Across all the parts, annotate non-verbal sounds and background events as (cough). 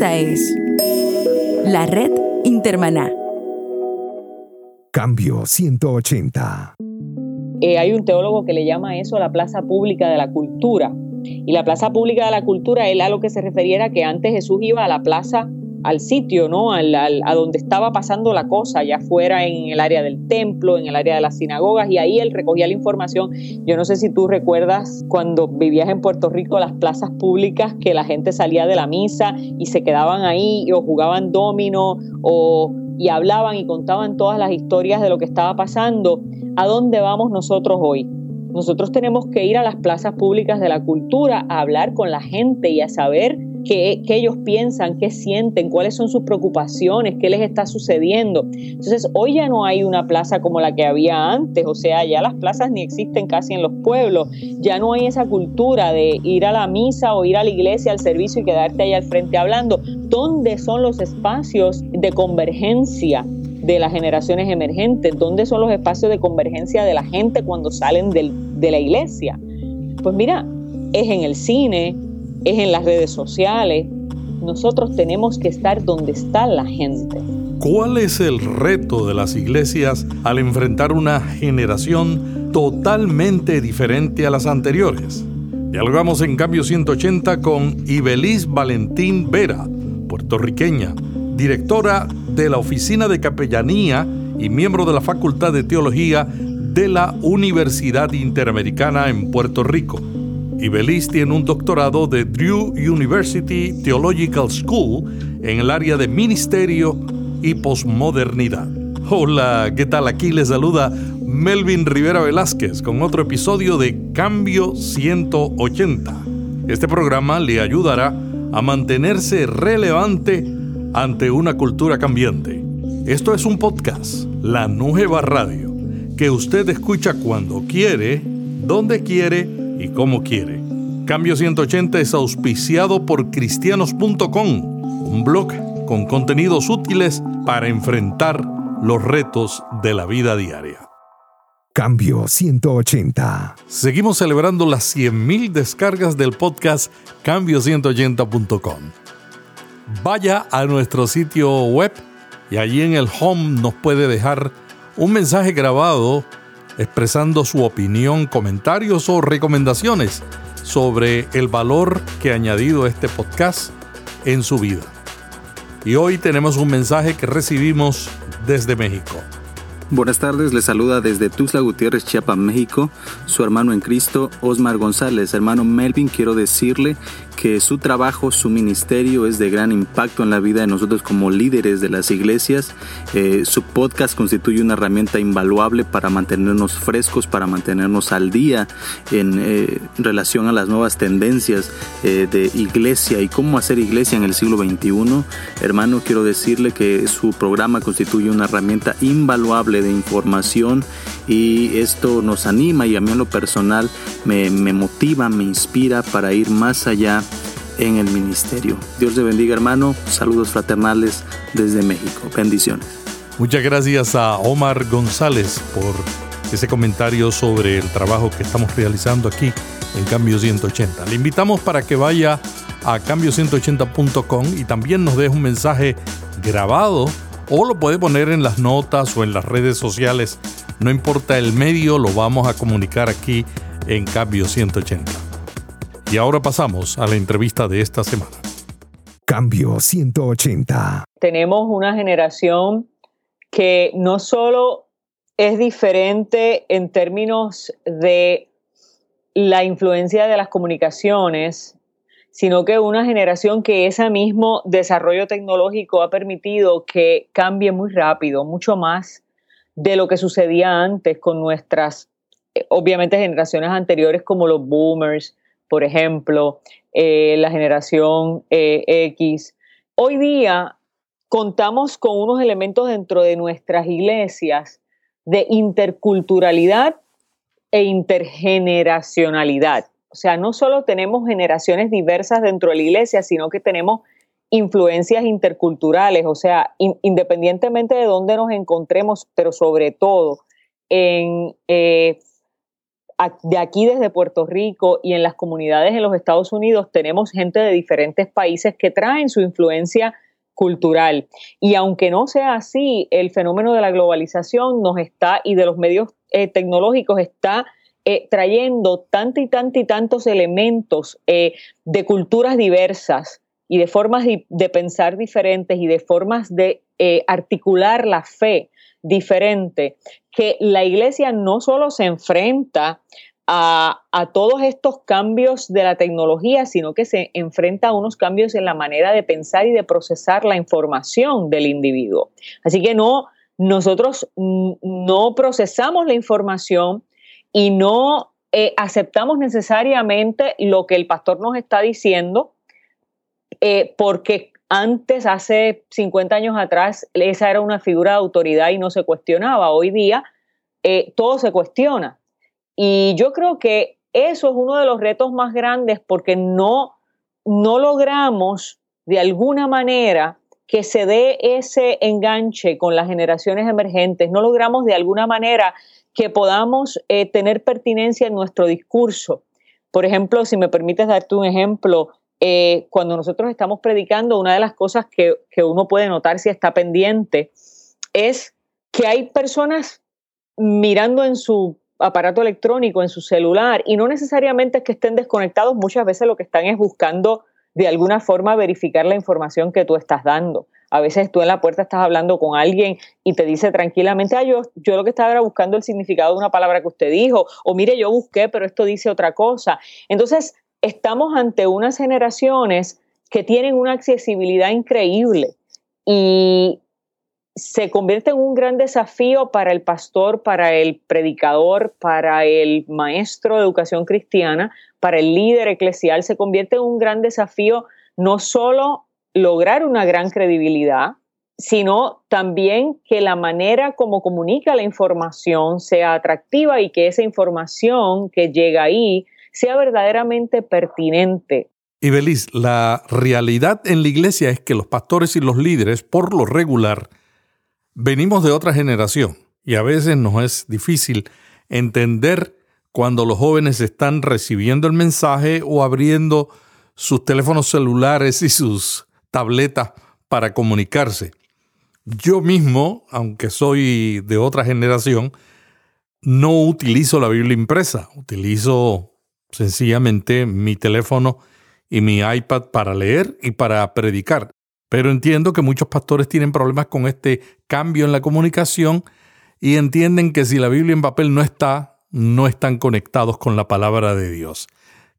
Esta es la red Intermaná. Cambio 180. Eh, hay un teólogo que le llama eso la plaza pública de la cultura. Y la plaza pública de la cultura, él a lo que se refería era que antes Jesús iba a la plaza al sitio, ¿no? Al, a donde estaba pasando la cosa, ya fuera en el área del templo, en el área de las sinagogas, y ahí él recogía la información. Yo no sé si tú recuerdas cuando vivías en Puerto Rico las plazas públicas que la gente salía de la misa y se quedaban ahí o jugaban domino o y hablaban y contaban todas las historias de lo que estaba pasando. ¿A dónde vamos nosotros hoy? Nosotros tenemos que ir a las plazas públicas de la cultura a hablar con la gente y a saber qué, ellos piensan, qué sienten, cuáles son sus preocupaciones, qué les está sucediendo. Entonces, hoy ya no hay una plaza como la que había antes, o sea, ya las plazas ni existen casi en los pueblos, ya no hay esa cultura de ir a la misa o ir a la iglesia, al servicio y quedarte ahí al frente hablando. ¿Dónde son los espacios de convergencia? de las generaciones emergentes, dónde son los espacios de convergencia de la gente cuando salen de la iglesia. Pues mira, es en el cine, es en las redes sociales. Nosotros tenemos que estar donde está la gente. ¿Cuál es el reto de las iglesias al enfrentar una generación totalmente diferente a las anteriores? Dialogamos en Cambio 180 con Ibeliz Valentín Vera, puertorriqueña, directora de la Oficina de Capellanía y miembro de la Facultad de Teología de la Universidad Interamericana en Puerto Rico. Ibeliz tiene un doctorado de Drew University Theological School en el área de ministerio y posmodernidad. Hola, ¿qué tal? Aquí les saluda Melvin Rivera Velázquez con otro episodio de Cambio 180. Este programa le ayudará a mantenerse relevante ante una cultura cambiante. Esto es un podcast, La Nueva Radio, que usted escucha cuando quiere, donde quiere y como quiere. Cambio 180 es auspiciado por cristianos.com, un blog con contenidos útiles para enfrentar los retos de la vida diaria. Cambio 180. Seguimos celebrando las 100.000 descargas del podcast cambio180.com. Vaya a nuestro sitio web y allí en el home nos puede dejar un mensaje grabado expresando su opinión, comentarios o recomendaciones sobre el valor que ha añadido este podcast en su vida. Y hoy tenemos un mensaje que recibimos desde México. Buenas tardes, les saluda desde Tuxtla Gutiérrez, Chiapas, México, su hermano en Cristo, Osmar González. Hermano Melvin, quiero decirle que su trabajo, su ministerio es de gran impacto en la vida de nosotros como líderes de las iglesias. Eh, su podcast constituye una herramienta invaluable para mantenernos frescos, para mantenernos al día en eh, relación a las nuevas tendencias eh, de iglesia y cómo hacer iglesia en el siglo XXI. Hermano, quiero decirle que su programa constituye una herramienta invaluable de información y esto nos anima y a mí en lo personal me, me motiva, me inspira para ir más allá en el ministerio. Dios te bendiga hermano, saludos fraternales desde México, bendiciones. Muchas gracias a Omar González por ese comentario sobre el trabajo que estamos realizando aquí en Cambio 180. Le invitamos para que vaya a cambio180.com y también nos deje un mensaje grabado o lo puede poner en las notas o en las redes sociales. No importa el medio, lo vamos a comunicar aquí en Cambio 180. Y ahora pasamos a la entrevista de esta semana. Cambio 180. Tenemos una generación que no solo es diferente en términos de la influencia de las comunicaciones, sino que una generación que ese mismo desarrollo tecnológico ha permitido que cambie muy rápido, mucho más de lo que sucedía antes con nuestras, eh, obviamente, generaciones anteriores como los boomers, por ejemplo, eh, la generación eh, X. Hoy día contamos con unos elementos dentro de nuestras iglesias de interculturalidad e intergeneracionalidad. O sea, no solo tenemos generaciones diversas dentro de la iglesia, sino que tenemos influencias interculturales, o sea, independientemente de dónde nos encontremos, pero sobre todo en eh, de aquí desde Puerto Rico y en las comunidades en los Estados Unidos tenemos gente de diferentes países que traen su influencia cultural. Y aunque no sea así, el fenómeno de la globalización nos está y de los medios eh, tecnológicos está eh, trayendo tantos y tantos y tantos elementos eh, de culturas diversas y de formas de, pensar diferentes y de formas de articular la fe diferente, que la iglesia no solo se enfrenta a, todos estos cambios de la tecnología, sino que se enfrenta a unos cambios en la manera de pensar y de procesar la información del individuo. Así que no, nosotros no procesamos la información y no eh, aceptamos necesariamente lo que el pastor nos está diciendo, eh, porque antes, hace 50 años atrás, esa era una figura de autoridad y no se cuestionaba. Hoy día, eh, todo se cuestiona. Y yo creo que eso es uno de los retos más grandes porque no, no logramos de alguna manera que se dé ese enganche con las generaciones emergentes, no logramos de alguna manera que podamos eh, tener pertinencia en nuestro discurso. Por ejemplo, si me permites darte un ejemplo, eh, cuando nosotros estamos predicando, una de las cosas que, que uno puede notar si está pendiente es que hay personas mirando en su aparato electrónico, en su celular, y no necesariamente es que estén desconectados, muchas veces lo que están es buscando de alguna forma verificar la información que tú estás dando. A veces tú en la puerta estás hablando con alguien y te dice tranquilamente, ah, yo, yo lo que estaba era buscando el significado de una palabra que usted dijo, o mire, yo busqué, pero esto dice otra cosa. Entonces, estamos ante unas generaciones que tienen una accesibilidad increíble y se convierte en un gran desafío para el pastor, para el predicador, para el maestro de educación cristiana, para el líder eclesial, se convierte en un gran desafío no solo lograr una gran credibilidad, sino también que la manera como comunica la información sea atractiva y que esa información que llega ahí sea verdaderamente pertinente. Y Belis, la realidad en la iglesia es que los pastores y los líderes, por lo regular, Venimos de otra generación y a veces nos es difícil entender cuando los jóvenes están recibiendo el mensaje o abriendo sus teléfonos celulares y sus tabletas para comunicarse. Yo mismo, aunque soy de otra generación, no utilizo la Biblia impresa, utilizo sencillamente mi teléfono y mi iPad para leer y para predicar. Pero entiendo que muchos pastores tienen problemas con este cambio en la comunicación y entienden que si la Biblia en papel no está, no están conectados con la palabra de Dios.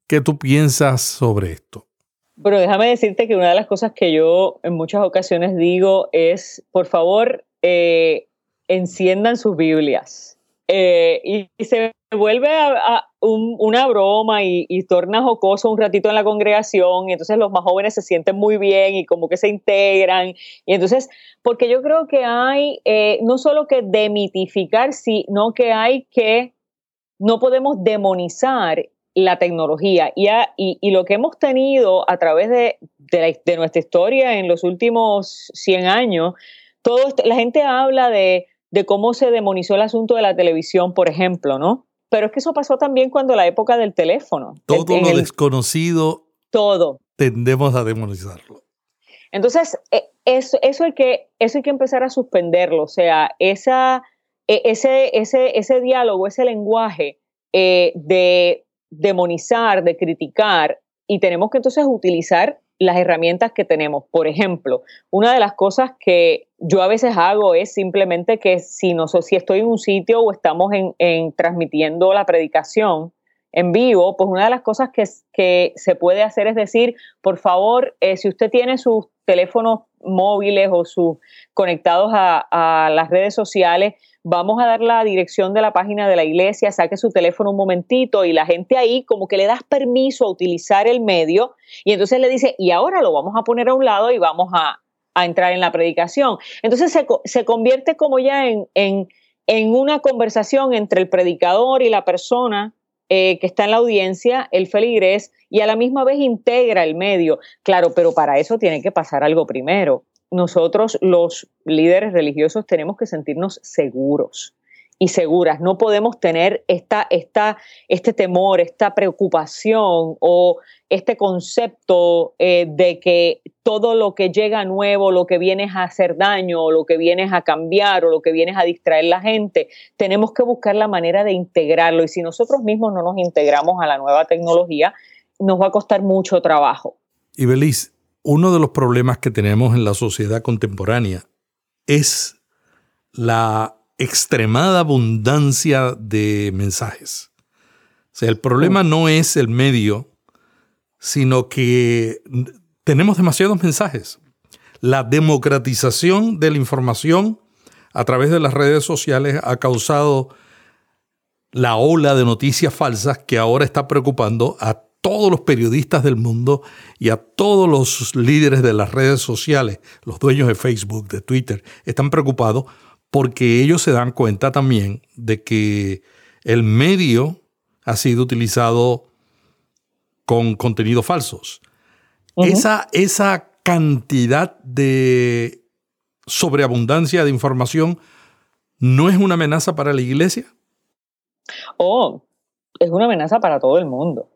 ¿Qué tú piensas sobre esto? Bueno, déjame decirte que una de las cosas que yo en muchas ocasiones digo es, por favor, eh, enciendan sus Biblias. Eh, y, se vuelve a, una broma y, torna jocoso un ratito en la congregación y entonces los más jóvenes se sienten muy bien y como que se integran. Y entonces, porque yo creo que hay eh, no solo que demitificar, sino que hay que, no podemos demonizar la tecnología y, y, lo que hemos tenido a través de, de, nuestra historia en los últimos 100 años, todo la gente habla de de cómo se demonizó el asunto de la televisión, por ejemplo, ¿no? Pero es que eso pasó también cuando la época del teléfono. Todo lo desconocido. Todo. Tendemos a demonizarlo. Entonces, e, eso, eso, hay que, eso hay que empezar a suspenderlo. O sea, esa, e, ese, ese, ese diálogo, ese lenguaje eh, de demonizar, de criticar, y tenemos que entonces utilizar las herramientas que tenemos. Por ejemplo, una de las cosas que yo a veces hago es simplemente que si no si estoy en un sitio o estamos en, transmitiendo la predicación en vivo, pues una de las cosas que, que se puede hacer es decir, por favor, eh, si usted tiene sus teléfonos móviles o sus conectados a, a las redes sociales, vamos a dar la dirección de la página de la iglesia, saque su teléfono un momentito y la gente ahí como que le das permiso a utilizar el medio y entonces le dice, y ahora lo vamos a poner a un lado y vamos a, entrar en la predicación. Entonces se, convierte como ya en, en, una conversación entre el predicador y la persona eh, que está en la audiencia, el feligrés, y a la misma vez integra el medio. Claro, pero para eso tiene que pasar algo primero nosotros los líderes religiosos tenemos que sentirnos seguros. y seguras. No podemos tener esta, esta, este temor, esta preocupación o este concepto eh, de que todo lo que llega nuevo, lo que viene es a hacer daño, o lo que viene es a cambiar, o lo que viene es a distraer la gente, tenemos que buscar la manera de integrarlo. Y si nosotros mismos no nos integramos a la nueva tecnología, nos va a costar mucho trabajo. Y Belis, uno de los problemas que tenemos en la sociedad contemporánea es la extremada abundancia de mensajes. O sea, el problema no es el medio, sino que tenemos demasiados mensajes. La democratización de la información a través de las redes sociales ha causado la ola de noticias falsas que ahora está preocupando a todos los periodistas del mundo y a todos los líderes de las redes sociales, los dueños de Facebook, de Twitter, están preocupados porque ellos se dan cuenta también de que el medio ha sido utilizado con contenidos falsos. esa, esa cantidad de sobreabundancia de información no es una amenaza para la iglesia? Oh, es una amenaza para todo el mundo.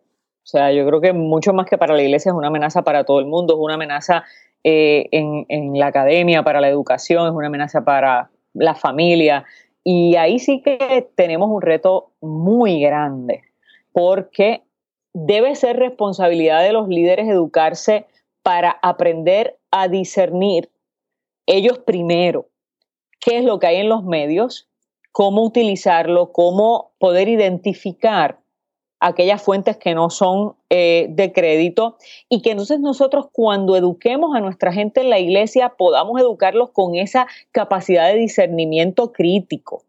O sea, yo creo que mucho más que para la iglesia es una amenaza para todo el mundo, es una amenaza eh, en, en, la academia, para la educación, es una amenaza para, la familia. Y ahí sí que tenemos un reto muy grande, porque debe ser responsabilidad de los líderes educarse para aprender a discernir ellos primero qué es lo que hay en los medios, cómo utilizarlo, cómo poder identificar aquellas fuentes que no son eh, de crédito y que entonces nosotros cuando eduquemos a nuestra gente en la iglesia podamos educarlos con esa capacidad de discernimiento crítico,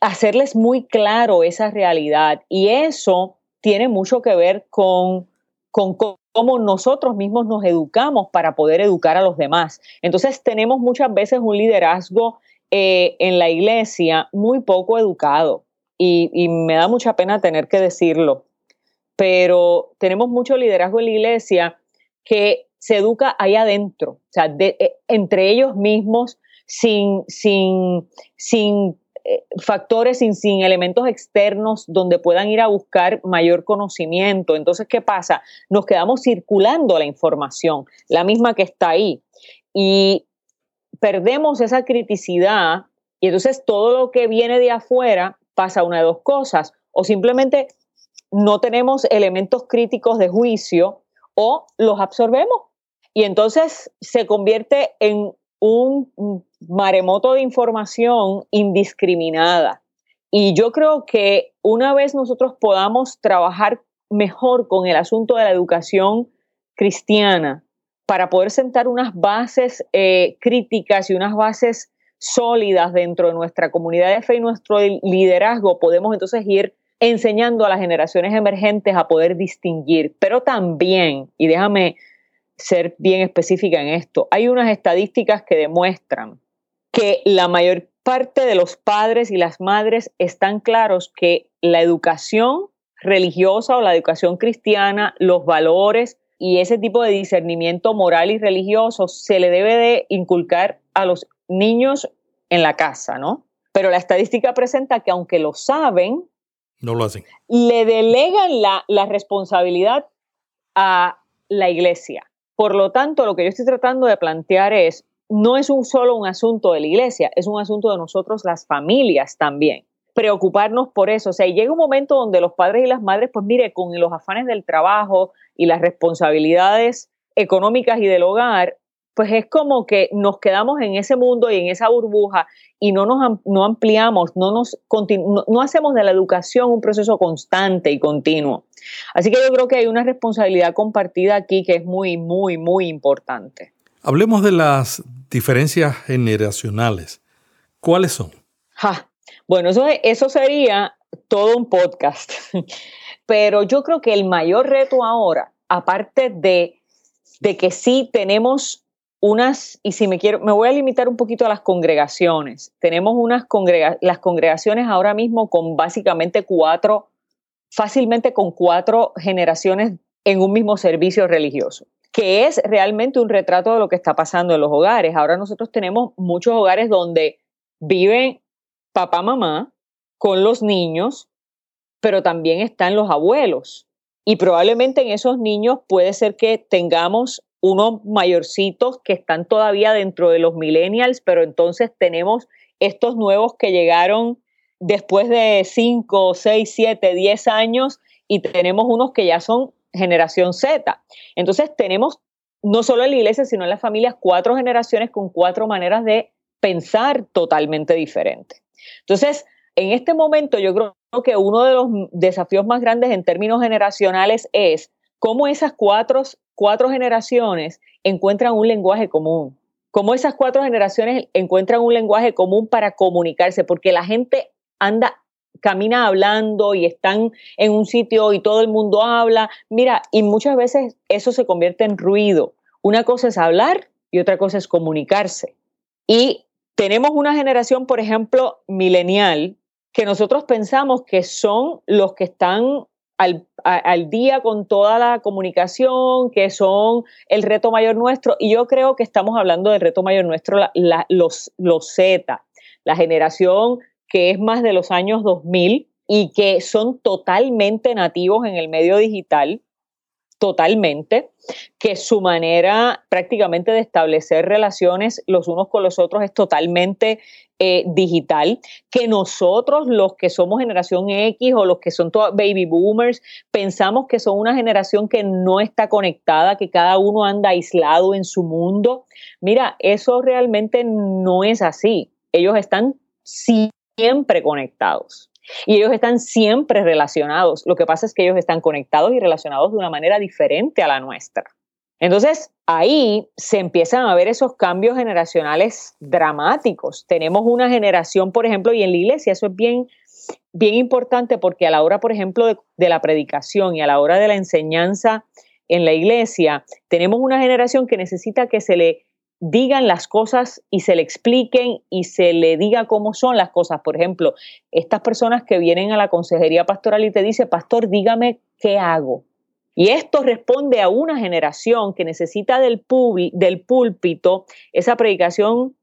hacerles muy claro esa realidad y eso tiene mucho que ver con, con cómo nosotros mismos nos educamos para poder educar a los demás. Entonces tenemos muchas veces un liderazgo eh, en la iglesia muy poco educado. y, me da mucha pena tener que decirlo pero tenemos mucho liderazgo en la iglesia que se educa ahí adentro, o sea, eh, entre ellos mismos, sin, sin, sin factores, sin, sin elementos externos donde puedan ir a buscar mayor conocimiento. Entonces, ¿qué pasa? Nos quedamos circulando la información, la misma que está ahí, y perdemos esa criticidad y entonces todo lo que viene de afuera pasa una de dos cosas, o simplemente no tenemos elementos críticos de juicio o los absorbemos. Y entonces se convierte en un maremoto de información indiscriminada. Y yo creo que una vez nosotros podamos trabajar mejor con el asunto de la educación cristiana para poder sentar unas bases eh, críticas y unas bases sólidas dentro de nuestra comunidad de fe y nuestro liderazgo, podemos entonces ir enseñando a las generaciones emergentes a poder distinguir, pero también, y déjame ser bien específica en esto, hay unas estadísticas que demuestran que la mayor parte de los padres y las madres están claros que la educación religiosa o la educación cristiana, los valores y ese tipo de discernimiento moral y religioso se le debe de inculcar a los niños en la casa, ¿no? Pero la estadística presenta que aunque lo saben, no lo hacen. Le delegan la, la responsabilidad a la iglesia. Por lo tanto, lo que yo estoy tratando de plantear es, no es un solo un asunto de la iglesia, es un asunto de nosotros las familias también. Preocuparnos por eso. O sea, llega un momento donde los padres y las madres, pues mire, con los afanes del trabajo y las responsabilidades económicas y del hogar, pues es como que nos quedamos en ese mundo y en esa burbuja y no nos no ampliamos, no, nos no, hacemos de la educación un proceso constante y continuo. Así que yo creo que hay una responsabilidad compartida aquí que es muy, muy, muy importante. Hablemos de las diferencias generacionales. ¿Cuáles son? Bueno, eso, eso sería todo un podcast. (laughs) Pero yo creo que el mayor reto ahora, aparte de, de que sí tenemos unas, y si me quiero, me voy a limitar un poquito a las congregaciones. Tenemos unas las congregaciones ahora mismo con básicamente cuatro, fácilmente con cuatro generaciones en un mismo servicio religioso, que es realmente un retrato de lo que está pasando en los hogares. Ahora nosotros tenemos muchos hogares donde viven papá, mamá, con los niños, pero también están los abuelos. Y probablemente en esos niños puede ser que tengamos unos mayorcitos que están todavía dentro de los millennials, pero entonces tenemos estos nuevos que llegaron después de 5, 6, 7, 10 años y tenemos unos que ya son generación Z. Entonces tenemos no solo en la iglesia, sino en las familias, cuatro generaciones con cuatro maneras de pensar totalmente diferentes. Entonces, en este momento yo creo que uno de los desafíos más grandes en términos generacionales es cómo esas cuatro, cuatro generaciones encuentran un lenguaje común, cómo esas cuatro generaciones encuentran un lenguaje común para comunicarse, porque la gente anda camina hablando y están en un sitio y todo el mundo habla. Mira, y muchas veces eso se convierte en ruido. Una cosa es hablar y otra cosa es comunicarse. Y tenemos una generación, por ejemplo, milenial, que nosotros pensamos que son los que están al, día con toda la comunicación, que son el reto mayor nuestro. Y yo creo que estamos hablando del reto mayor nuestro, los, los Z, la generación que es más de los años 2000 y que son totalmente nativos en el medio digital, totalmente, que su manera prácticamente de establecer relaciones los unos con los otros es totalmente eh, digital, que nosotros los que somos generación X o los que son baby boomers, pensamos que son una generación que no está conectada, que cada uno anda aislado en su mundo. Mira, eso realmente no es así. Ellos están siempre conectados. Y ellos están siempre relacionados. Lo que pasa es que ellos están conectados y relacionados de una manera diferente a la nuestra. Entonces, ahí se empiezan a ver esos cambios generacionales dramáticos. Tenemos una generación, por ejemplo, y en la iglesia eso es bien, bien importante porque a la hora, por ejemplo, de, de la predicación y a la hora de la enseñanza en la iglesia, tenemos una generación que necesita que se le digan las cosas y se le expliquen y se le diga cómo son las cosas. Por ejemplo, estas personas que vienen a la consejería pastoral y te dice, pastor, dígame qué hago. Y esto responde a una generación que necesita del, del púlpito esa predicación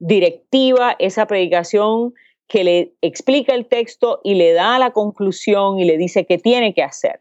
directiva, esa predicación que le explica el texto y le da la conclusión y le dice qué tiene que hacer.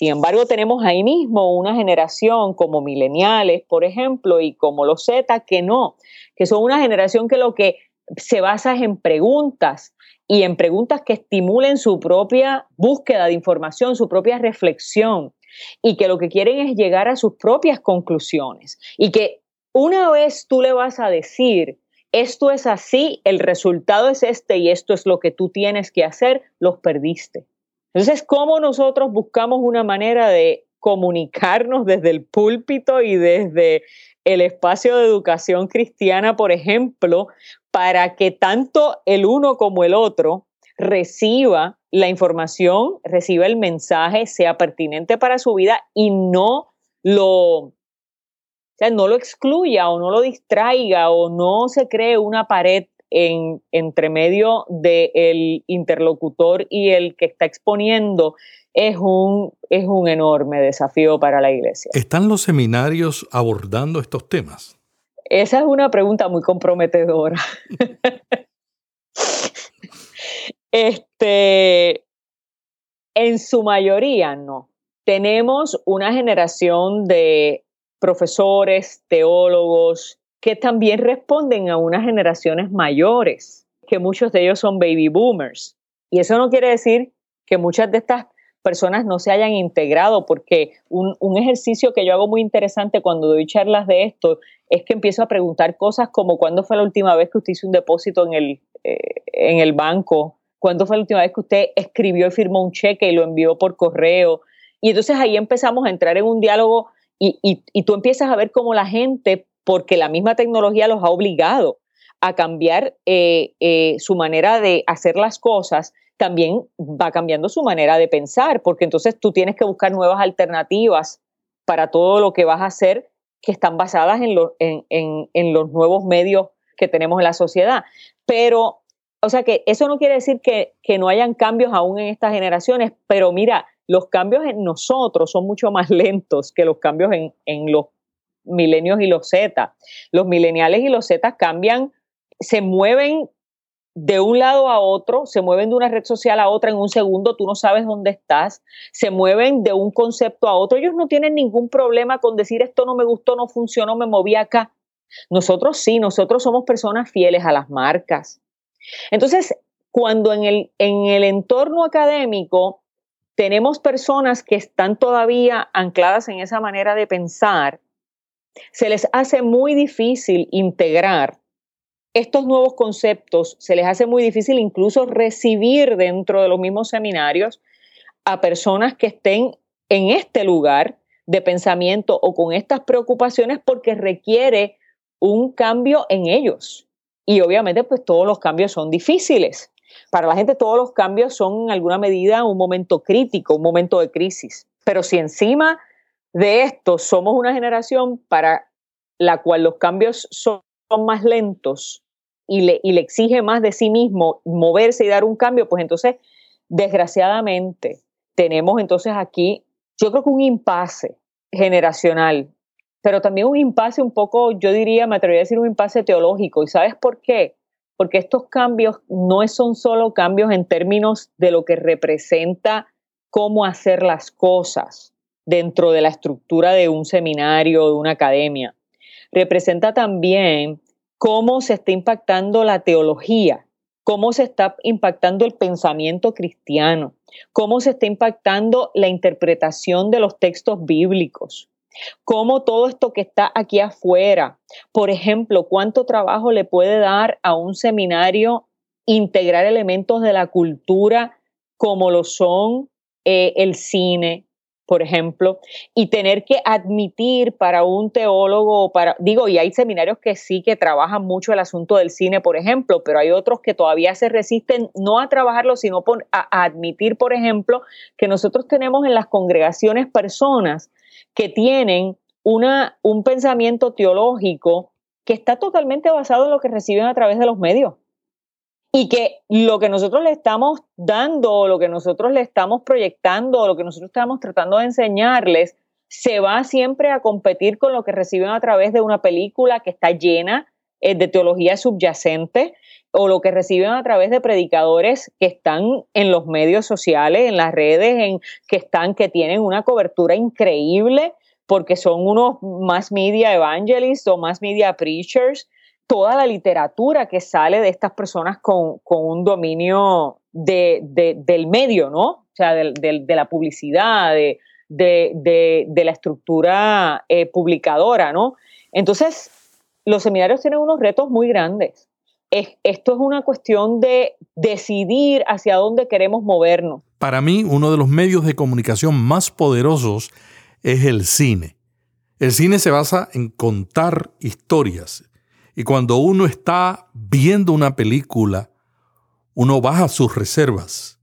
Sin embargo, tenemos ahí mismo una generación como mileniales, por ejemplo, y como los Z, que no, que son una generación que lo que se basa en preguntas y en preguntas que estimulen su propia búsqueda de información, su propia reflexión, y que lo que quieren es llegar a sus propias conclusiones. Y que una vez tú le vas a decir, esto es así, el resultado es este y esto es lo que tú tienes que hacer, los perdiste. Entonces, ¿cómo nosotros buscamos una manera de comunicarnos desde el púlpito y desde el espacio de educación cristiana, por ejemplo, para que tanto el uno como el otro reciba la información, reciba el mensaje, sea pertinente para su vida y no lo, no lo excluya o no lo distraiga o no se cree una pared en, entre medio del interlocutor y el que está exponiendo es un, es un enorme desafío para la iglesia. ¿Están los seminarios abordando estos temas? Esa es una pregunta muy comprometedora. (laughs) este, en su mayoría no. Tenemos una generación de profesores, teólogos, que también responden a unas generaciones mayores, que muchos de ellos son baby boomers. Y eso no quiere decir que muchas de estas personas no se hayan integrado, porque un, ejercicio que yo hago muy interesante cuando doy charlas de esto es que empiezo a preguntar cosas como cuándo fue la última vez que usted hizo un depósito en el, eh, en el banco, cuándo fue la última vez que usted escribió y firmó un cheque y lo envió por correo. Y entonces ahí empezamos a entrar en un diálogo y, y tú empiezas a ver cómo la gente porque la misma tecnología los ha obligado a cambiar eh, eh, su manera de hacer las cosas, también va cambiando su manera de pensar, porque entonces tú tienes que buscar nuevas alternativas para todo lo que vas a hacer que están basadas en, los nuevos medios que tenemos en la sociedad. Pero, o sea que eso no quiere decir que, que no hayan cambios aún en estas generaciones, pero mira, los cambios en nosotros son mucho más (laughs) lentos que los cambios en, en los milenios y los Z. Los mileniales y los Z cambian, se mueven de un lado a otro, se mueven de una red social a otra en un segundo, tú no sabes dónde estás, se mueven de un concepto a otro. Ellos no tienen ningún problema con decir esto no me gustó, no funcionó, me moví acá. Nosotros sí, nosotros somos personas fieles a las marcas. Entonces, cuando en el, en el entorno académico tenemos personas que están todavía ancladas en esa manera de pensar, se les hace muy difícil integrar estos nuevos conceptos, se les hace muy difícil incluso recibir dentro de los mismos seminarios a personas que estén en este lugar de pensamiento o con estas preocupaciones porque requiere un cambio en ellos. Y obviamente pues todos los cambios son difíciles. Para la gente todos los cambios son en alguna medida un momento crítico, un momento de crisis. Pero si encima de esto somos una generación para la cual los cambios son más lentos y le, y le exige más de sí mismo moverse y dar un cambio, pues entonces, desgraciadamente, tenemos entonces aquí, yo creo que un impasse generacional, pero también un impasse un poco, yo diría, me atrevería a decir un impasse teológico. ¿Y sabes por qué? Porque estos cambios no son solo cambios en términos de lo que representa cómo hacer las cosas dentro de la estructura de un seminario, de una academia. Representa también cómo se está impactando la teología, cómo se está impactando el pensamiento cristiano, cómo se está impactando la interpretación de los textos bíblicos, cómo todo esto que está aquí afuera, por ejemplo, cuánto trabajo le puede dar a un seminario integrar elementos de la cultura como lo son eh, el cine, por ejemplo, y tener que admitir para un teólogo, para, digo, y hay seminarios que sí que trabajan mucho el asunto del cine, por ejemplo, pero hay otros que todavía se resisten no a trabajarlo, sino a, admitir, por ejemplo, que nosotros tenemos en las congregaciones personas que tienen una, un pensamiento teológico que está totalmente basado en lo que reciben a través de los medios y que lo que nosotros le estamos dando, lo que nosotros le estamos proyectando, lo que nosotros estamos tratando de enseñarles, se va siempre a competir con lo que reciben a través de una película que está llena eh, de teología subyacente o lo que reciben a través de predicadores que están en los medios sociales, en las redes, en, que están, que tienen una cobertura increíble porque son unos más media evangelists o más media preachers toda la literatura que sale de estas personas con, un dominio del medio, ¿no? O sea, de, la publicidad, de, la estructura eh, publicadora, ¿no? Entonces, los seminarios tienen unos retos muy grandes. esto es una cuestión de decidir hacia dónde queremos movernos. Para mí, uno de los medios de comunicación más poderosos es el cine. El cine se basa en contar historias, y cuando uno está viendo una película, uno baja sus reservas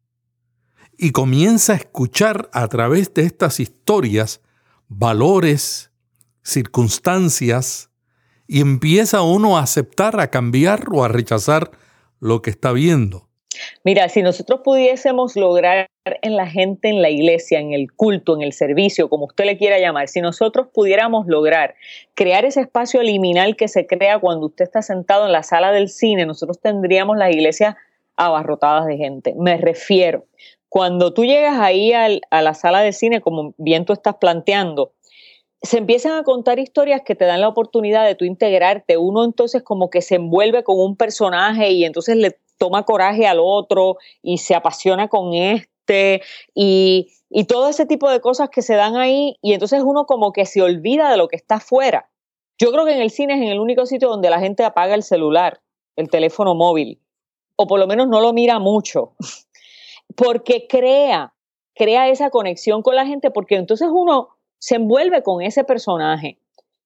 y comienza a escuchar a través de estas historias valores, circunstancias, y empieza uno a aceptar, a cambiar o a rechazar lo que está viendo. Mira, si nosotros pudiésemos lograr en la gente, en la iglesia, en el culto, en el servicio, como usted le quiera llamar, si nosotros pudiéramos lograr crear ese espacio liminal que se crea cuando usted está sentado en la sala del cine, nosotros tendríamos las iglesias abarrotadas de gente. Me refiero, cuando tú llegas ahí a la sala de cine, como bien tú estás planteando, se empiezan a contar historias que te dan la oportunidad de tú integrarte. Uno entonces como que se envuelve con un personaje y entonces le toma coraje al otro y se apasiona con este y, todo ese tipo de cosas que se dan ahí y entonces uno como que se olvida de lo que está afuera. Yo creo que en el cine es en el único sitio donde la gente apaga el celular, el teléfono móvil, o por lo menos no lo mira mucho, (laughs) porque crea, crea esa conexión con la gente, porque entonces uno se envuelve con ese personaje,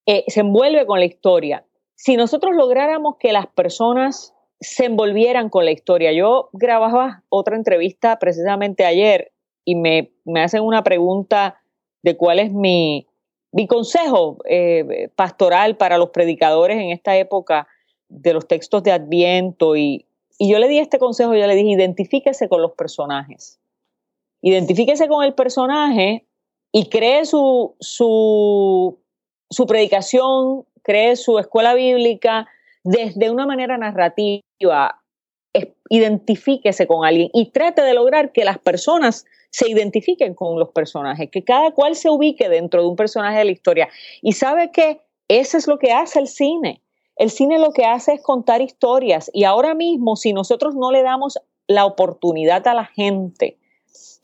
eh, se envuelve con la historia. Si nosotros lográramos que las personas se envolvieran con la historia. Yo grababa otra entrevista precisamente ayer y me, hacen una pregunta de cuál es mi, mi consejo eh, pastoral para los predicadores en esta época de los textos de Adviento y, yo le di este consejo, yo le dije, identifíquese con los personajes. Identifíquese con el personaje y cree su, su, su predicación, cree su escuela bíblica desde una manera narrativa identifíquese con alguien y trate de lograr que las personas se identifiquen con los personajes, que cada cual se ubique dentro de un personaje de la historia. Y sabe que eso es lo que hace el cine. El cine lo que hace es contar historias y ahora mismo si nosotros no le damos la oportunidad a la gente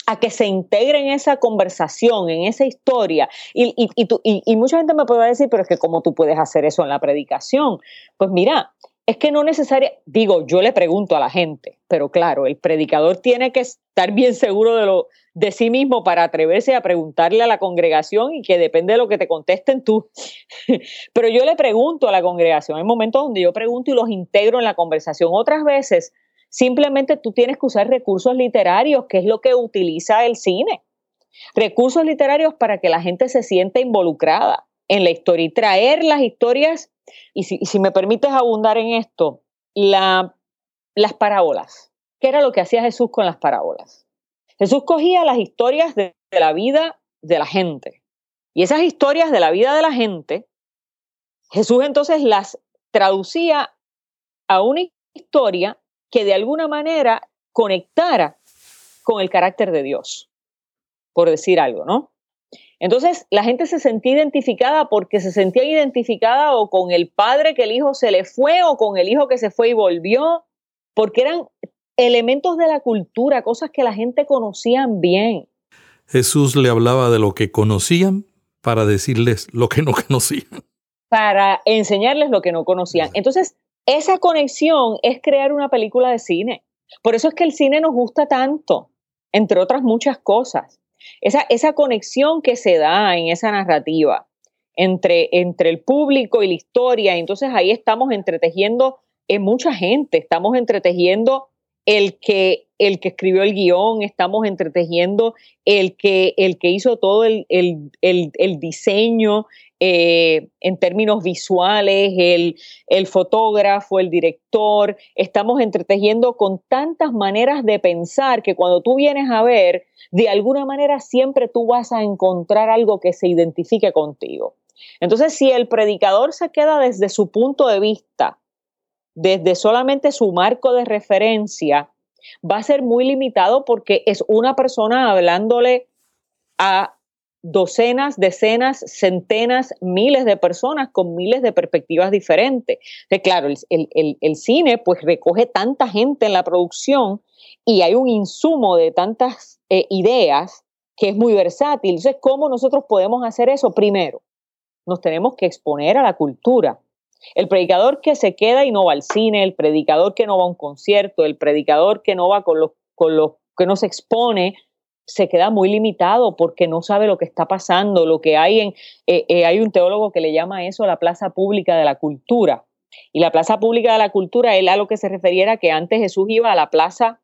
a que se integre en esa conversación, en esa historia. Y, y, mucha gente me puede decir, pero es que ¿cómo tú puedes hacer eso en la predicación? Pues mira, es que no necesariamente, digo, yo le pregunto a la gente, pero claro, el predicador tiene que estar bien seguro de, lo, de sí mismo para atreverse a preguntarle a la congregación y que depende de lo que te contesten tú. (laughs) pero yo le pregunto a la congregación, hay momentos donde yo pregunto y los integro en la conversación. Otras veces Simplemente tú tienes que usar recursos literarios, que es lo que utiliza el cine. Recursos literarios para que la gente se sienta involucrada en la historia y traer las historias, y si, me permites abundar en esto, las parábolas. ¿Qué era lo que hacía Jesús con las parábolas? Jesús cogía las historias de la vida de la gente. Y esas historias de la vida de la gente, Jesús entonces las traducía a una historia que de alguna manera conectara con el carácter de Dios, por decir algo, ¿no? Entonces la gente se sentía identificada porque se sentía identificada o con el padre que el hijo se le fue o con el hijo que se fue y volvió, porque eran elementos de la cultura, cosas que la gente conocían bien. Jesús le hablaba de lo que conocían para decirles lo que no (laughs) conocían. Para enseñarles lo que no conocían. Entonces, esa conexión es crear una película de cine. Por eso es que el cine nos gusta tanto, entre otras muchas cosas. Esa, esa conexión que se da en esa narrativa entre, entre el público y la historia. Entonces ahí estamos entretejiendo en mucha gente, estamos entretejiendo el que, el que escribió el guion, estamos entretejiendo el que, el que hizo todo el, el, el diseño, eh, en términos visuales, el, el, fotógrafo, el director, estamos entretejiendo con tantas maneras de pensar que cuando tú vienes a ver, de alguna manera siempre tú vas a encontrar algo que se identifique contigo. Entonces, si el predicador se queda desde su punto de vista, desde solamente su marco de referencia, va a ser muy limitado porque es una persona hablándole a docenas, decenas, centenas, miles de personas con miles de perspectivas diferentes. claro, el, cine pues recoge tanta gente en la producción y hay un insumo de tantas eh, ideas que es muy versátil. Entonces, ¿cómo nosotros podemos hacer eso? Primero, nos tenemos que exponer a la cultura. El predicador que se queda y no va al cine, el predicador que no va a un concierto, el predicador que no va con los, con los que no se expone se queda muy limitado porque no sabe lo que está pasando, lo que hay en, eh, eh, hay un teólogo que le llama eso la plaza pública de la cultura. Y la plaza pública de la cultura, él a lo que se referiera que antes Jesús iba a la plaza,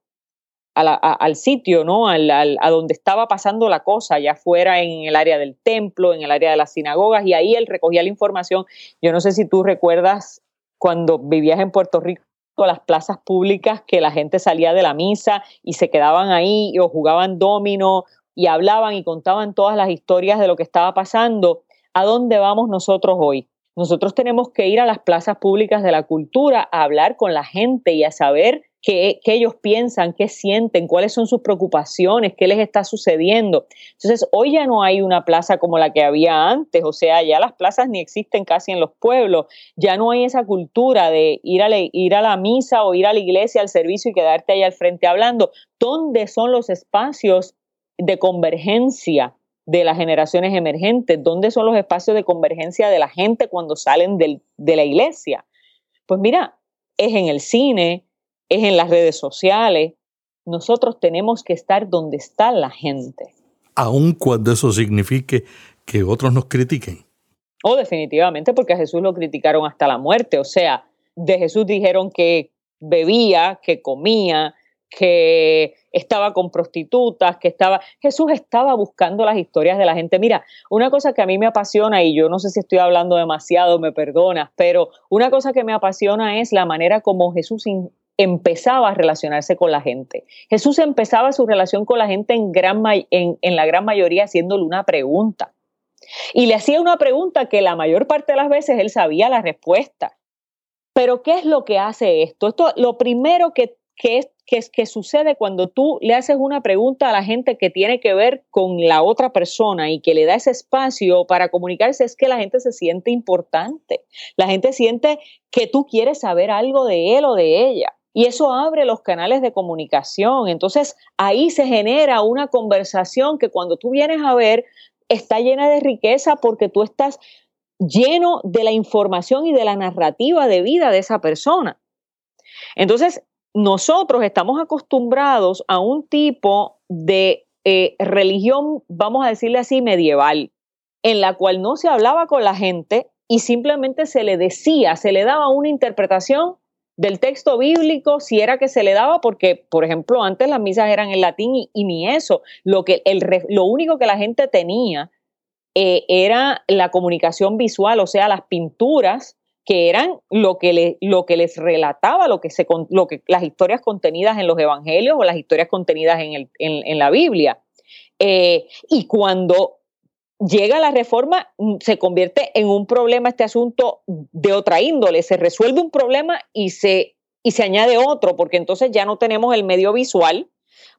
al sitio, ¿no? Al, a donde estaba pasando la cosa, ya fuera en el área del templo, en el área de las sinagogas, y ahí él recogía la información. Yo no sé si tú recuerdas cuando vivías en Puerto Rico, las plazas públicas que la gente salía de la misa y se quedaban ahí o jugaban domino y hablaban y contaban todas las historias de lo que estaba pasando. ¿A dónde vamos nosotros hoy? Nosotros tenemos que ir a las plazas públicas de la cultura a hablar con la gente y a saber qué, ellos piensan, qué sienten, cuáles son sus preocupaciones, qué les está sucediendo. Entonces, hoy ya no hay una plaza como la que había antes, o sea, ya las plazas ni existen casi en los pueblos, ya no hay esa cultura de ir a, ir a la misa o ir a la iglesia al servicio y quedarte ahí al frente hablando. ¿Dónde son los espacios de convergencia? de las generaciones emergentes, dónde son los espacios de convergencia de la gente cuando salen de la iglesia. Pues mira, es en el cine, es en las redes sociales. Nosotros tenemos que estar donde está la gente. Aun cuando eso signifique que otros nos critiquen. Oh, definitivamente, porque a Jesús lo criticaron hasta la muerte. O sea, de Jesús dijeron que bebía, que comía, que estaba con prostitutas, que estaba... Jesús estaba buscando las historias de la gente. Mira, una cosa que a mí me apasiona, y yo no sé si estoy hablando demasiado, me perdonas, pero una cosa que me apasiona es la manera como Jesús empezaba a relacionarse con la gente. Jesús empezaba su relación con la gente en, gran en, la gran mayoría haciéndole una pregunta. Y le hacía una pregunta que la mayor parte de las veces él sabía la respuesta. Pero ¿qué es lo que hace esto? Esto lo primero que que, es, que, que sucede cuando tú le haces una pregunta a la gente que tiene que ver con la otra persona y que le da ese espacio para comunicarse, es que la gente se siente importante. La gente siente que tú quieres saber algo de él o de ella. Y eso abre los canales de comunicación. Entonces ahí se genera una conversación que cuando tú vienes a ver está llena de riqueza porque tú estás lleno de la información y de la narrativa de vida de esa persona. Entonces, nosotros estamos acostumbrados a un tipo de eh, religión, vamos a decirle así, medieval, en la cual no se hablaba con la gente y simplemente se le decía, se le daba una interpretación del texto bíblico, si era que se le daba, porque, por ejemplo, antes las misas eran en latín y, ni eso. Lo, que el, lo único que la gente tenía eh, era la comunicación visual, o sea, las pinturas que eran lo que, le, lo que les relataba, lo que, se, lo que, las historias contenidas en los evangelios o las historias contenidas en, el, en, la Biblia. Eh, y cuando llega la reforma, mm, se convierte en un problema este asunto de otra índole, se resuelve un problema y se, y se añade otro, porque entonces ya no tenemos el medio visual,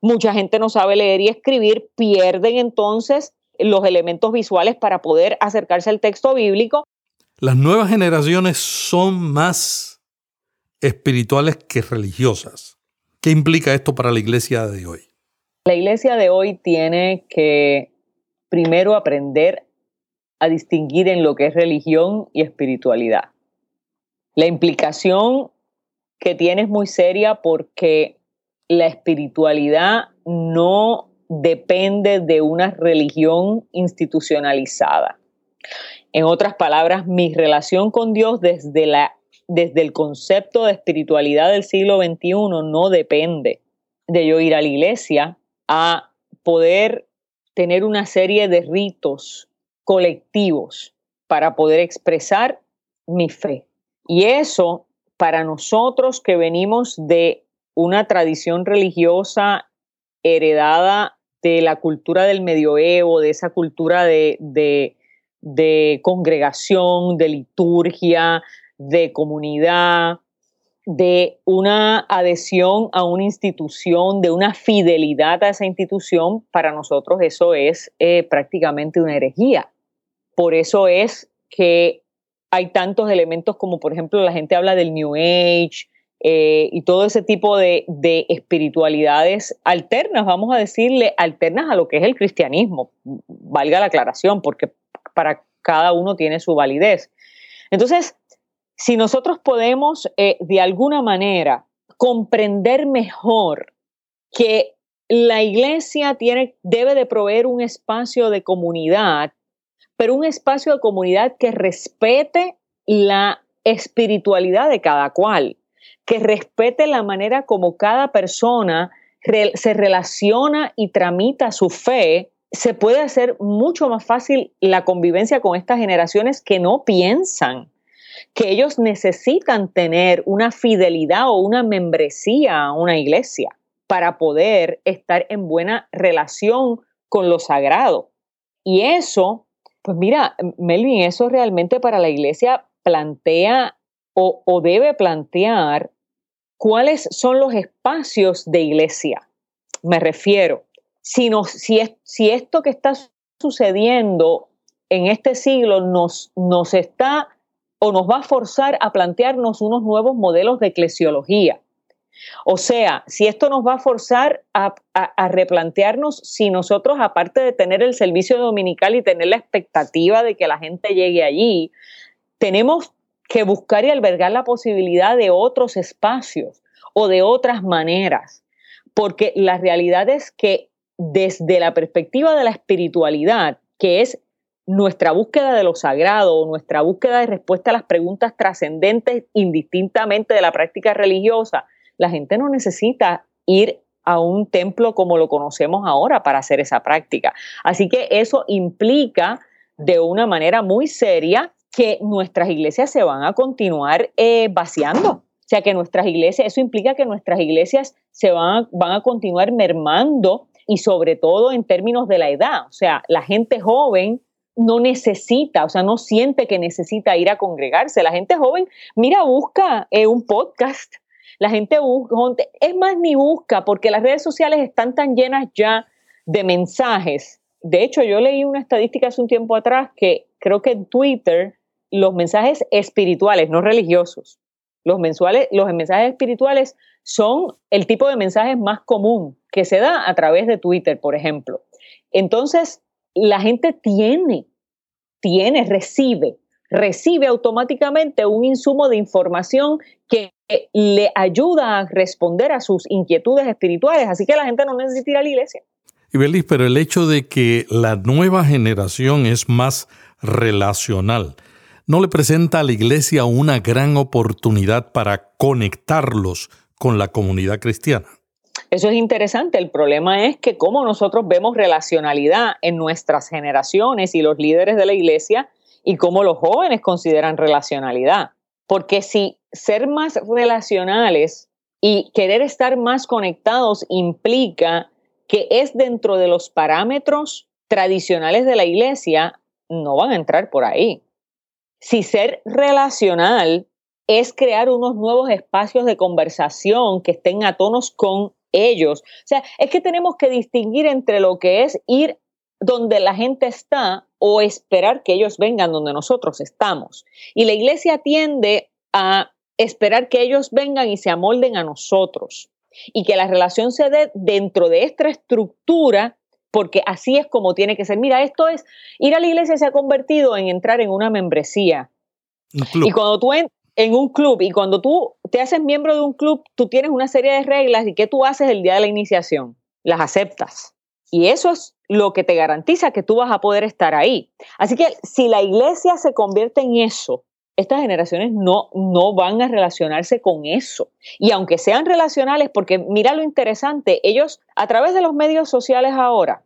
mucha gente no sabe leer y escribir, pierden entonces los elementos visuales para poder acercarse al texto bíblico. Las nuevas generaciones son más espirituales que religiosas. ¿Qué implica esto para la iglesia de hoy? La iglesia de hoy tiene que primero aprender a distinguir en lo que es religión y espiritualidad. La implicación que tiene es muy seria porque la espiritualidad no depende de una religión institucionalizada. En otras palabras, mi relación con Dios desde, la, desde el concepto de espiritualidad del siglo XXI no depende de yo ir a la iglesia a poder tener una serie de ritos colectivos para poder expresar mi fe. Y eso, para nosotros que venimos de una tradición religiosa heredada de la cultura del medioevo, de esa cultura de, de congregación, de liturgia, de comunidad, de una adhesión a una institución, de una fidelidad a esa institución, para nosotros eso es eh, prácticamente una herejía. Por eso es que hay tantos elementos como, por ejemplo, la gente habla del New Age eh, y todo ese tipo de, de espiritualidades alternas, vamos a decirle, alternas a lo que es el cristianismo, valga la aclaración, porque para cada uno tiene su validez. Entonces, si nosotros podemos eh, de alguna manera comprender mejor que la iglesia tiene, debe de proveer un espacio de comunidad, pero un espacio de comunidad que respete la espiritualidad de cada cual, que respete la manera como cada persona se relaciona y tramita su fe, se puede hacer mucho más fácil la convivencia con estas generaciones que no piensan que ellos necesitan tener una fidelidad o una membresía a una iglesia para poder estar en buena relación con lo sagrado. Y eso, pues mira, Melvin, eso realmente para la iglesia plantea o, debe plantear cuáles son los espacios de iglesia. Me refiero, si, si, si esto que está sucediendo en este siglo nos, nos está o nos va a forzar a plantearnos unos nuevos modelos de eclesiología. O sea, si esto nos va a forzar a, replantearnos si nosotros, aparte de tener el servicio dominical y tener la expectativa de que la gente llegue allí, tenemos que buscar y albergar la posibilidad de otros espacios o de otras maneras. Porque la realidad es que desde la perspectiva de la espiritualidad, que es nuestra búsqueda de lo sagrado, nuestra búsqueda de respuesta a las preguntas trascendentes indistintamente de la práctica religiosa, la gente no necesita ir a un templo como lo conocemos ahora para hacer esa práctica. Así que eso implica de una manera muy seria que nuestras iglesias se van a continuar eh, vaciando. O sea, que nuestras iglesias, eso implica que nuestras iglesias se van van a continuar mermando y sobre todo en términos de la edad. O sea, la gente joven no necesita, o sea, no siente que necesita ir a congregarse. La gente joven, mira, busca eh, un podcast La gente busca, es más, ni busca, porque las redes sociales están tan llenas ya de mensajes. De hecho, yo leí una estadística hace un tiempo atrás que creo que en Twitter los mensajes espirituales, no religiosos, los, mensuales, los mensajes espirituales son el tipo de mensajes más común que se da a través de Twitter, por ejemplo. Entonces, la gente tiene, tiene, recibe, recibe automáticamente un insumo de información que le ayuda a responder a sus inquietudes espirituales. Así que la gente no necesita ir a la iglesia. Y pero el hecho de que la nueva generación es más relacional, ¿no le presenta a la iglesia una gran oportunidad para conectarlos con la comunidad cristiana? Eso es interesante. El problema es que como nosotros vemos relacionalidad en nuestras generaciones y los líderes de la iglesia y cómo los jóvenes consideran relacionalidad. Porque si ser más relacionales y querer estar más conectados implica que es dentro de los parámetros tradicionales de la iglesia, no van a entrar por ahí. Si ser relacional es crear unos nuevos espacios de conversación que estén a tonos con ellos. O sea, es que tenemos que distinguir entre lo que es ir donde la gente está o esperar que ellos vengan donde nosotros estamos. Y la iglesia tiende a esperar que ellos vengan y se amolden a nosotros y que la relación se dé dentro de esta estructura porque así es como tiene que ser. Mira, esto es, ir a la iglesia se ha convertido en entrar en una membresía. Y cuando tú en, en un club y cuando tú te haces miembro de un club, tú tienes una serie de reglas y ¿qué tú haces el día de la iniciación? Las aceptas. Y eso es lo que te garantiza que tú vas a poder estar ahí. Así que si la iglesia se convierte en eso, estas generaciones no, no van a relacionarse con eso. Y aunque sean relacionales, porque mira lo interesante, ellos a través de los medios sociales ahora,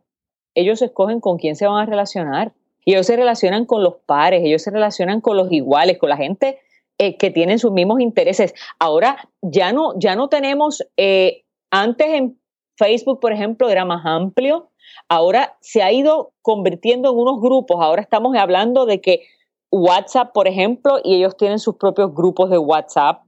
ellos escogen con quién se van a relacionar. Y ellos se relacionan con los pares, ellos se relacionan con los iguales, con la gente eh, que tienen sus mismos intereses. Ahora ya no, ya no tenemos, eh, antes en Facebook, por ejemplo, era más amplio, ahora se ha ido convirtiendo en unos grupos, ahora estamos hablando de que WhatsApp, por ejemplo, y ellos tienen sus propios grupos de WhatsApp.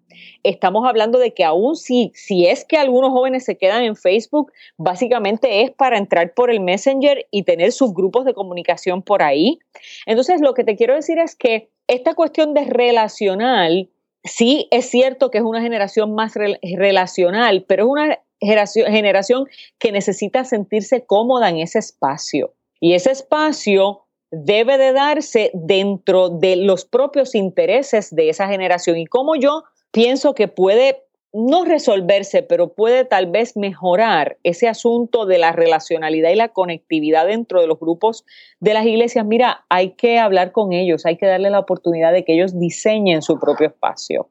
Estamos hablando de que aún si, si es que algunos jóvenes se quedan en Facebook, básicamente es para entrar por el Messenger y tener sus grupos de comunicación por ahí. Entonces, lo que te quiero decir es que esta cuestión de relacional, sí es cierto que es una generación más relacional, pero es una generación que necesita sentirse cómoda en ese espacio. Y ese espacio debe de darse dentro de los propios intereses de esa generación y como yo pienso que puede no resolverse, pero puede tal vez mejorar ese asunto de la relacionalidad y la conectividad dentro de los grupos de las iglesias. Mira, hay que hablar con ellos, hay que darle la oportunidad de que ellos diseñen su propio espacio,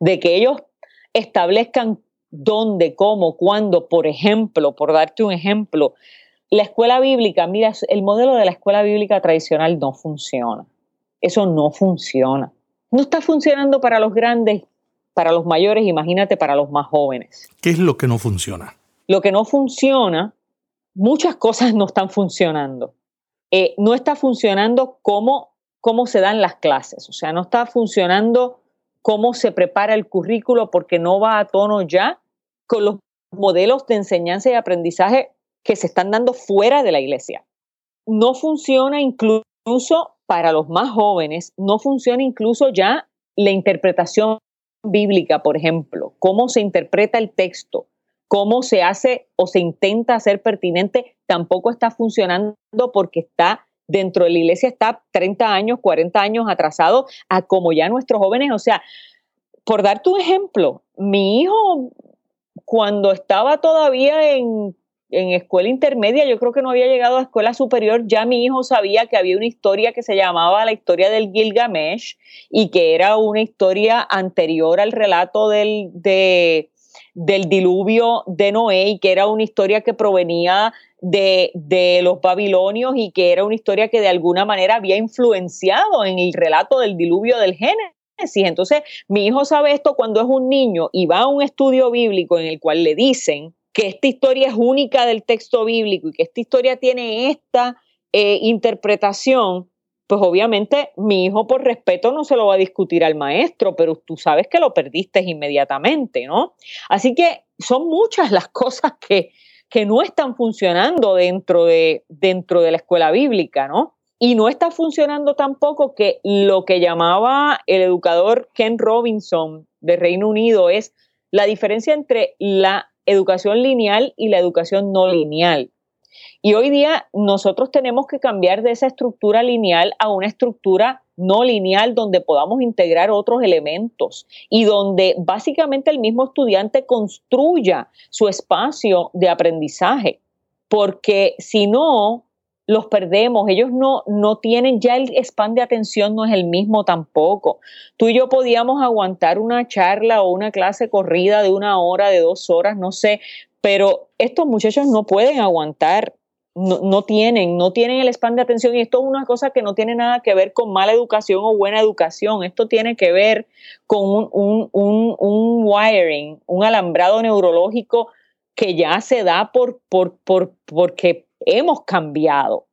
de que ellos establezcan dónde, cómo, cuándo, por ejemplo, por darte un ejemplo, la escuela bíblica, mira, el modelo de la escuela bíblica tradicional no funciona. Eso no funciona. No está funcionando para los grandes, para los mayores, imagínate para los más jóvenes. ¿Qué es lo que no funciona? Lo que no funciona, muchas cosas no están funcionando. Eh, no está funcionando cómo, cómo se dan las clases, o sea, no está funcionando cómo se prepara el currículo porque no va a tono ya con los modelos de enseñanza y aprendizaje que se están dando fuera de la iglesia. No funciona incluso para los más jóvenes, no funciona incluso ya la interpretación bíblica, por ejemplo, cómo se interpreta el texto, cómo se hace o se intenta hacer pertinente, tampoco está funcionando porque está dentro de la iglesia, está 30 años, 40 años atrasado a como ya nuestros jóvenes, o sea, por darte un ejemplo, mi hijo cuando estaba todavía en en escuela intermedia, yo creo que no había llegado a escuela superior, ya mi hijo sabía que había una historia que se llamaba la historia del Gilgamesh y que era una historia anterior al relato del, del diluvio de Noé y que era una historia que provenía de, de, los babilonios y que era una historia que de alguna manera había influenciado en el relato del diluvio del Génesis. Entonces, mi hijo sabe esto cuando es un niño y va a un estudio bíblico en el cual le dicen que esta historia es única del texto bíblico y que esta historia tiene esta eh, interpretación, pues obviamente mi hijo por respeto no se lo va a discutir al maestro, pero tú sabes que lo perdiste inmediatamente, ¿no? Así que son muchas las (laughs) cosas que, que no están funcionando dentro de, dentro de la escuela bíblica, ¿no? Y no está funcionando tampoco que lo que llamaba el educador Ken Robinson de Reino Unido es la diferencia entre la educación lineal y la educación no lineal. Y hoy día nosotros tenemos que cambiar de esa estructura lineal a una estructura no lineal donde podamos integrar otros elementos y donde básicamente el mismo estudiante construya su espacio de aprendizaje. Porque si no, los perdemos, ellos no, no tienen, ya el span de atención no es el mismo tampoco. Tú y yo podíamos aguantar una charla o una clase corrida de una hora, de dos horas, no sé, pero estos muchachos no pueden aguantar no, tienen, no tienen el span de atención. Y esto es una cosa que no tiene nada que ver con mala educación o buena educación, esto tiene que ver con un, un wiring, un alambrado neurológico que ya se da por, por, por, porque hemos cambiado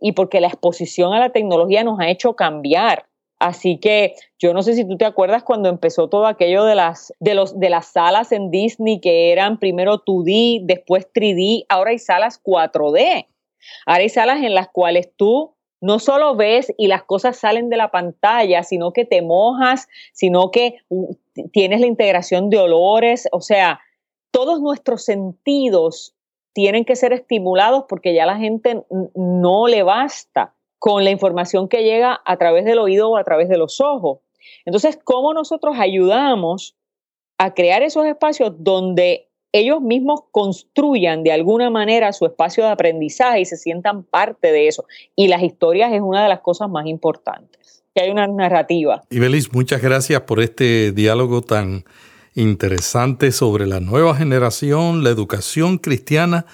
y porque la exposición a la tecnología nos ha hecho cambiar. Así que yo no sé si tú te acuerdas cuando empezó todo aquello de las, de los, de las salas en Disney que eran primero 2D, después 3D, ahora hay salas 4D. Ahora hay salas en las cuales tú no solo ves y las cosas salen de la pantalla, sino que te mojas, sino que tienes la integración de olores, o sea, todos nuestros sentidos tienen que ser estimulados porque ya la gente no le basta con la información que llega a través del oído o a través de los ojos. Entonces, ¿cómo nosotros ayudamos a crear esos espacios donde ellos mismos construyan de alguna manera su espacio de aprendizaje y se sientan parte de eso? Y las historias es una de las cosas más importantes, que hay una narrativa. Y Belis, muchas gracias por este diálogo tan interesante sobre la nueva generación, la educación cristiana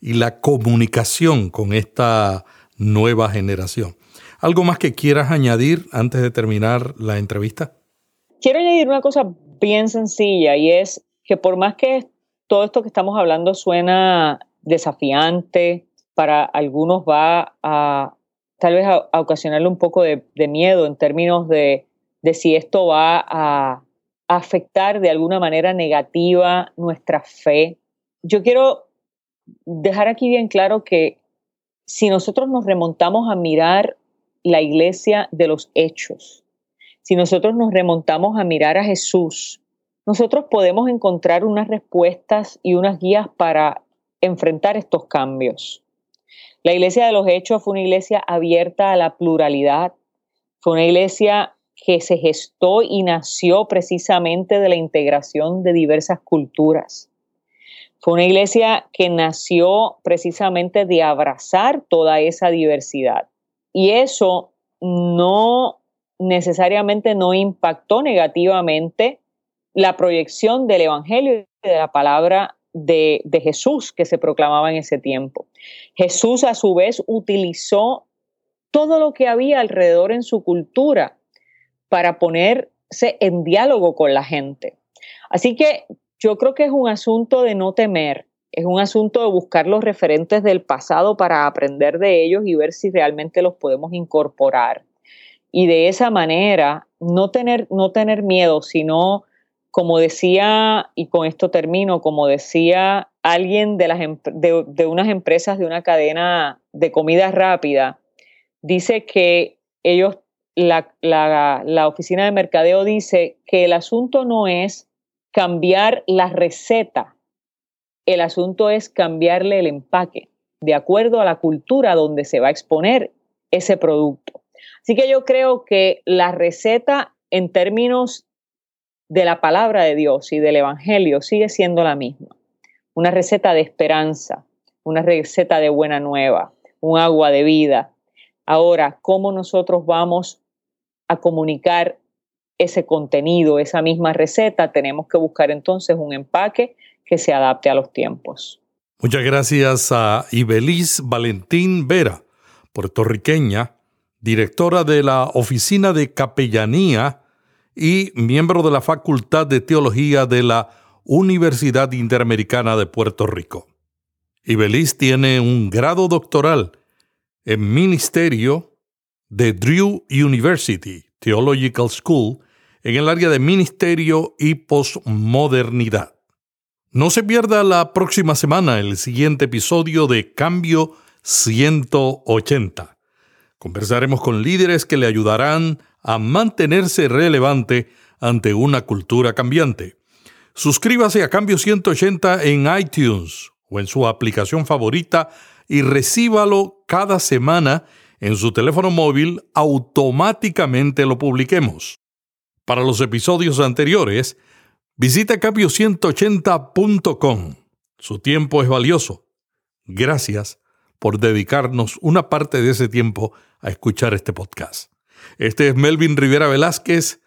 y la comunicación con esta nueva generación. ¿Algo más que quieras añadir antes de terminar la entrevista? Quiero añadir una cosa bien sencilla y es que por más que todo esto que estamos hablando suena desafiante, para algunos va a tal vez a, ocasionarle un poco de, miedo en términos de, de si esto va a afectar de alguna manera negativa nuestra fe. Yo quiero dejar aquí bien claro que si nosotros nos remontamos a mirar la iglesia de los hechos, si nosotros nos remontamos a mirar a Jesús, nosotros podemos encontrar unas respuestas y unas guías para enfrentar estos cambios. La iglesia de los hechos fue una iglesia abierta a la pluralidad, fue una iglesia que se gestó y nació precisamente de la integración de diversas culturas. Fue una iglesia que nació precisamente de abrazar toda esa diversidad. Y eso no necesariamente no impactó negativamente la proyección del Evangelio y de la palabra de, de, Jesús que se proclamaba en ese tiempo. Jesús a su vez utilizó todo lo que había alrededor en su cultura para ponerse en diálogo con la gente. Así que yo creo que es un asunto de no temer, es un asunto de buscar los referentes del pasado para aprender de ellos y ver si realmente los podemos incorporar. Y de esa manera no tener, no tener miedo, sino, como decía, y con esto termino, como decía alguien de, las, de, de unas empresas de una cadena de comida rápida, dice que ellos la, oficina de mercadeo dice que el asunto no es cambiar la receta, el asunto es cambiarle el empaque de acuerdo a la cultura donde se va a exponer ese producto. Así que yo creo que la receta en términos de la palabra de Dios y del Evangelio sigue siendo la misma. Una receta de esperanza, una receta de buena nueva, un agua de vida. Ahora, ¿cómo nosotros vamos a comunicar ese contenido, esa misma receta, tenemos que buscar entonces un empaque que se adapte a los tiempos. Muchas gracias a Ibeliz Valentín Vera, puertorriqueña, directora de la Oficina de Capellanía y miembro de la Facultad de Teología de la Universidad Interamericana de Puerto Rico. Ibeliz tiene un grado doctoral en Ministerio de Drew University Theological School en el área de ministerio y posmodernidad. No se pierda la próxima semana el siguiente episodio de Cambio 180. Conversaremos con líderes que le ayudarán a mantenerse relevante ante una cultura cambiante. Suscríbase a Cambio 180 en iTunes o en su aplicación favorita y recíbalo cada semana en su teléfono móvil, automáticamente lo publiquemos. Para los episodios anteriores, visita cambio180.com. Su tiempo es valioso. Gracias por dedicarnos una parte de ese tiempo a escuchar este podcast. Este es Melvin Rivera Velázquez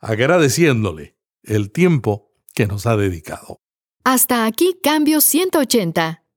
agradeciéndole el tiempo que nos ha dedicado. Hasta aquí Cambio 180.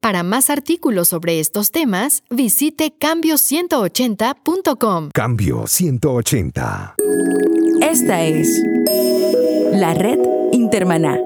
Para más artículos sobre estos temas, visite cambio180.com. Cambio 180. Esta es la red Intermaná.